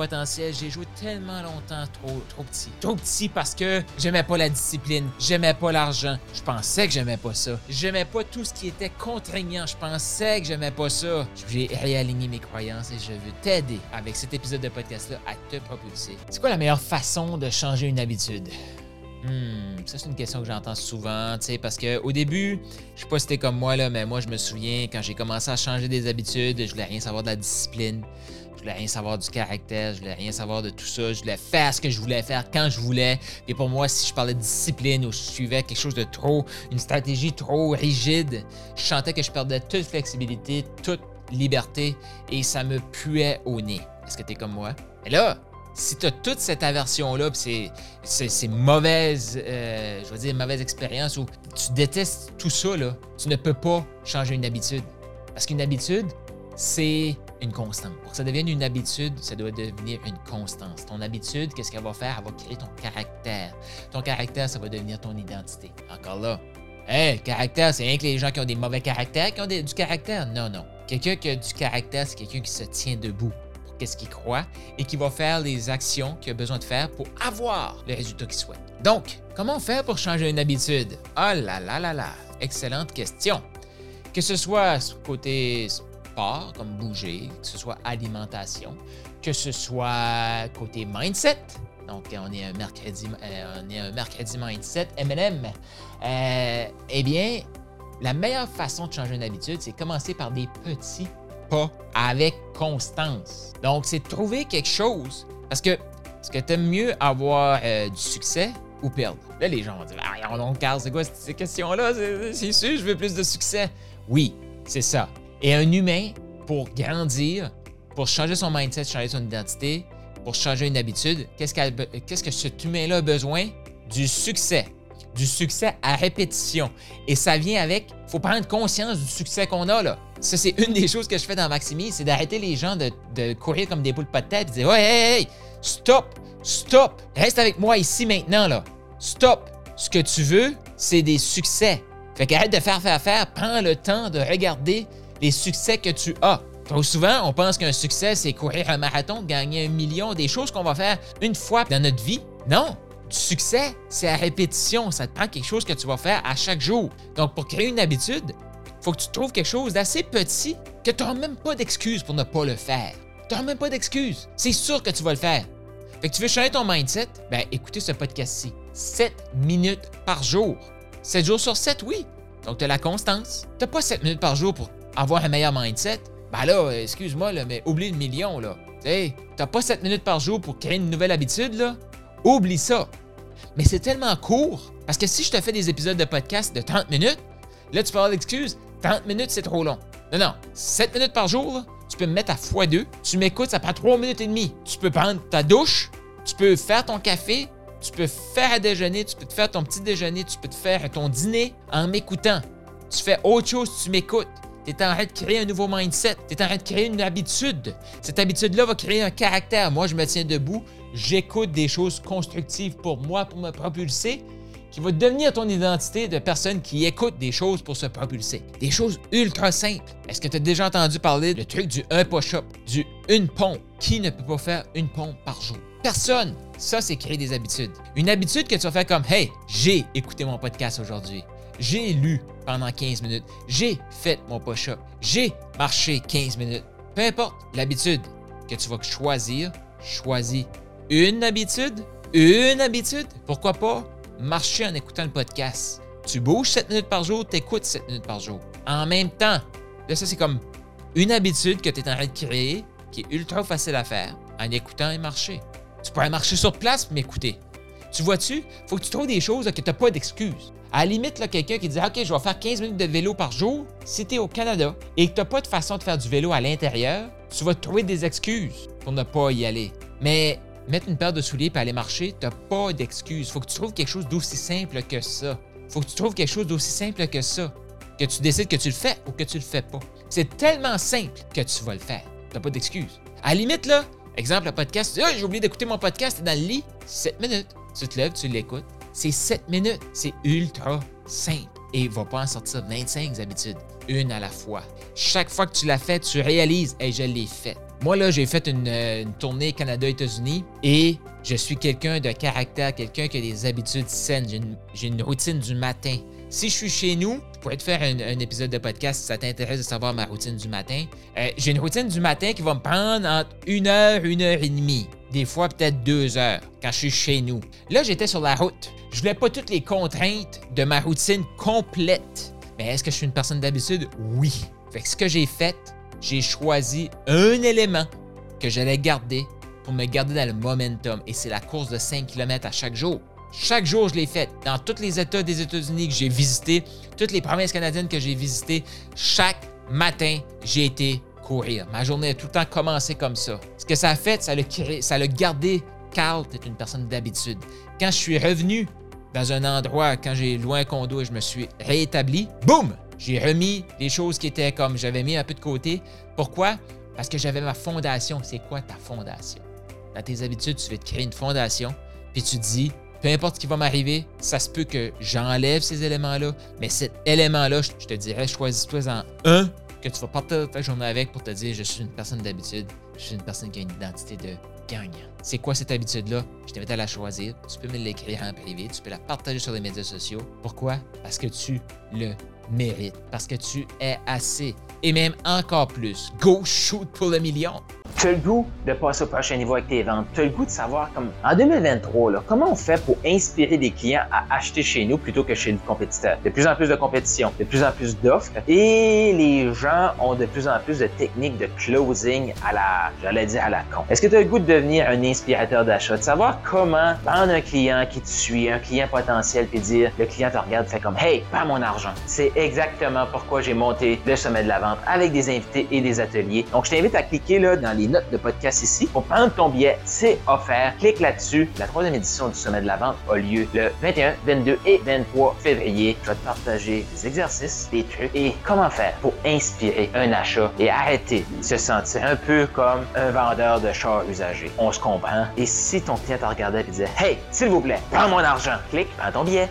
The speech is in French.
potentiel. J'ai joué tellement longtemps trop, trop petit. Trop petit parce que j'aimais pas la discipline, j'aimais pas l'argent. Je pensais que j'aimais pas ça. J'aimais pas tout ce qui était contraignant. Je pensais que j'aimais pas ça. J'ai réaligné mes croyances et je veux t'aider avec cet épisode de podcast-là à te propulser. C'est quoi la meilleure façon de changer une habitude? Hmm, ça c'est une question que j'entends souvent, tu sais, parce qu'au début, je sais pas si c'était comme moi, là, mais moi je me souviens quand j'ai commencé à changer des habitudes, je voulais rien savoir de la discipline. Je voulais rien savoir du caractère, je voulais rien savoir de tout ça. Je voulais faire ce que je voulais faire quand je voulais. Et pour moi, si je parlais de discipline ou je suivais quelque chose de trop, une stratégie trop rigide, je sentais que je perdais toute flexibilité, toute liberté et ça me puait au nez. Est-ce que tu es comme moi? Et là, si tu as toute cette aversion-là, c'est, c'est, mauvaise, euh, je veux dire, mauvaise expérience, ou tu détestes tout ça, là, tu ne peux pas changer une habitude. Parce qu'une habitude, c'est une constante. Pour que ça devienne une habitude, ça doit devenir une constance. Ton habitude, qu'est-ce qu'elle va faire? Elle va créer ton caractère. Ton caractère, ça va devenir ton identité. Encore là. Hé, caractère, c'est rien que les gens qui ont des mauvais caractères qui ont du caractère. Non, non. Quelqu'un qui a du caractère, c'est quelqu'un qui se tient debout pour qu'est-ce qu'il croit et qui va faire les actions qu'il a besoin de faire pour avoir le résultat qu'il souhaite. Donc, comment faire pour changer une habitude? Oh là là là là! Excellente question. Que ce soit côté comme bouger, que ce soit alimentation, que ce soit côté mindset. Donc, on est un mercredi, euh, on est un mercredi mindset, M&M. eh bien, la meilleure façon de changer une habitude, c'est commencer par des petits pas avec constance. Donc, c'est trouver quelque chose. Parce que, est-ce que tu aimes mieux avoir euh, du succès ou perdre? Là, les gens vont dire Ah, on c'est quoi ces questions-là? C'est sûr, je veux plus de succès. Oui, c'est ça. Et un humain, pour grandir, pour changer son mindset, changer son identité, pour changer une habitude, qu'est-ce, qu'est-ce que cet humain-là a besoin? Du succès. Du succès à répétition. Et ça vient avec, il faut prendre conscience du succès qu'on a là. Ça, c'est une des choses que je fais dans Maximi, c'est d'arrêter les gens de, courir comme des boules pas de tête et de dire hey, hey, hey, stop, stop, reste avec moi ici maintenant là. Stop. Ce que tu veux, c'est des succès. Fait qu'arrête de faire, faire, faire. Prends le temps de regarder les succès que tu as. Trop souvent, on pense qu'un succès, c'est courir un marathon, gagner un million, des choses qu'on va faire une fois dans notre vie. Non, du succès, c'est à répétition. Ça te prend quelque chose que tu vas faire à chaque jour. Donc, pour créer une habitude, il faut que tu trouves quelque chose d'assez petit que tu n'auras même pas d'excuses pour ne pas le faire. Tu n'auras même pas d'excuses. C'est sûr que tu vas le faire. Fait que tu veux changer ton mindset? Ben, écoutez ce podcast-ci. 7 minutes par jour. 7 jours sur 7, oui. Donc, tu as la constance. Tu n'as pas 7 minutes par jour pour avoir un meilleur mindset, ben là, excuse-moi, là, mais oublie le million, là. Tu t'as pas 7 minutes par jour pour créer une nouvelle habitude, là? Oublie ça. Mais c'est tellement court, parce que si je te fais des épisodes de podcast de 30 minutes, là, tu peux avoir l'excuse, 30 minutes, c'est trop long. Non, non, 7 minutes par jour, tu peux me mettre à x2, tu m'écoutes, ça prend 3 minutes et demie. Tu peux prendre ta douche, tu peux faire ton café, tu peux faire à déjeuner, tu peux te faire ton petit déjeuner, tu peux te faire ton dîner en m'écoutant. Tu fais autre chose, tu m'écoutes. Tu es en train de créer un nouveau mindset. Tu es en train de créer une habitude. Cette habitude-là va créer un caractère. Moi, je me tiens debout. J'écoute des choses constructives pour moi, pour me propulser, qui va devenir ton identité de personne qui écoute des choses pour se propulser. Des choses ultra simples. Est-ce que tu as déjà entendu parler du truc du un push-up, du une pompe? Qui ne peut pas faire une pompe par jour? Personne. Ça, c'est créer des habitudes. Une habitude que tu vas faire comme Hey, j'ai écouté mon podcast aujourd'hui. J'ai lu pendant 15 minutes. J'ai fait mon push-up. J'ai marché 15 minutes. Peu importe l'habitude que tu vas choisir, choisis une habitude, une habitude. Pourquoi pas marcher en écoutant le podcast? Tu bouges 7 minutes par jour, tu écoutes 7 minutes par jour. En même temps, là, ça, c'est comme une habitude que tu es en train de créer qui est ultra facile à faire en écoutant et marcher. Tu pourrais marcher sur place, m'écouter. Tu vois-tu? Faut que tu trouves des choses que tu n'as pas d'excuses. À la limite, quelqu'un qui dit OK, je vais faire 15 minutes de vélo par jour, si tu es au Canada et que tu n'as pas de façon de faire du vélo à l'intérieur, tu vas trouver des excuses pour ne pas y aller. Mais mettre une paire de souliers et aller marcher, t'as pas d'excuse. Faut que tu trouves quelque chose d'aussi simple que ça. Faut que tu trouves quelque chose d'aussi simple que ça. Que tu décides que tu le fais ou que tu le fais pas. C'est tellement simple que tu vas le faire. T'as pas d'excuse. À la limite, là, exemple, le podcast, tu dis, j'ai oublié d'écouter mon podcast, dans le lit, 7 minutes. Tu te lèves, tu l'écoutes. C'est 7 minutes. C'est ultra simple. Et il va pas en sortir 25 habitudes, une à la fois. Chaque fois que tu l'as fait, tu réalises, hey, je l'ai fait. Moi, là, j'ai fait une, euh, tournée Canada-États-Unis et je suis quelqu'un de caractère, quelqu'un qui a des habitudes saines. J'ai une, routine du matin. Si je suis chez nous, je pourrais te faire un, épisode de podcast si ça t'intéresse de savoir ma routine du matin. Euh, j'ai une routine du matin qui va me prendre entre une heure, une heure et demie. Des fois, peut-être deux heures quand je suis chez nous. Là, j'étais sur la route. Je voulais pas toutes les contraintes de ma routine complète. Mais est-ce que je suis une personne d'habitude? Oui. Fait ce que j'ai fait, j'ai choisi un élément que j'allais garder pour me garder dans le momentum. Et c'est la course de 5 km à chaque jour. Chaque jour, je l'ai faite. Dans tous les États des États-Unis que j'ai visités, toutes les provinces canadiennes que j'ai visitées, chaque matin, j'ai été courir. Ma journée a tout le temps commencé comme ça. Ce que ça a fait, ça l'a, gardé. Carl, tu une personne d'habitude. Quand je suis revenu dans un endroit, quand j'ai loué un condo et je me suis réétabli, boum! J'ai remis les choses qui étaient comme j'avais mis un peu de côté. Pourquoi? Parce que j'avais ma fondation. C'est quoi ta fondation? Dans tes habitudes, tu vas te créer une fondation, puis tu dis, peu importe ce qui va m'arriver, ça se peut que j'enlève ces éléments-là, mais cet élément-là, je te dirais, choisis-toi en un que tu vas partir ta journée avec pour te dire, je suis une personne d'habitude, je suis une personne qui a une identité de gagnant. C'est quoi cette habitude-là? Je t'invite à la choisir. Tu peux me l'écrire en privé, tu peux la partager sur les médias sociaux. Pourquoi? Parce que tu le mérites, parce que tu es assez. Et même encore plus, go shoot pour le million! Tu as le goût de passer au prochain niveau avec tes ventes. Tu as le goût de savoir, comme en 2023, là, comment on fait pour inspirer des clients à acheter chez nous plutôt que chez le compétiteur? De plus en plus de compétition, de plus en plus d'offres et les gens ont de plus en plus de techniques de closing à la, j'allais dire à la con. Est-ce que tu as le goût de devenir un inspirateur d'achat, de savoir comment prendre un client qui te suit, un client potentiel, puis dire, le client te regarde, fait comme, hey, pas mon argent. C'est exactement pourquoi j'ai monté le sommet de la vente avec des invités et des ateliers. Donc, je t'invite à cliquer là dans les notes de podcast ici. Pour prendre ton billet, c'est offert. Clique là-dessus. La troisième édition du Sommet de la Vente a lieu le 21, 22 et 23 février. Je vais te partager des exercices, des trucs et comment faire pour inspirer un achat et arrêter de se sentir un peu comme un vendeur de chars usagés. On se comprend. Et si ton client te regardait et disait Hey, s'il vous plaît, prends mon argent, clique, prends ton billet.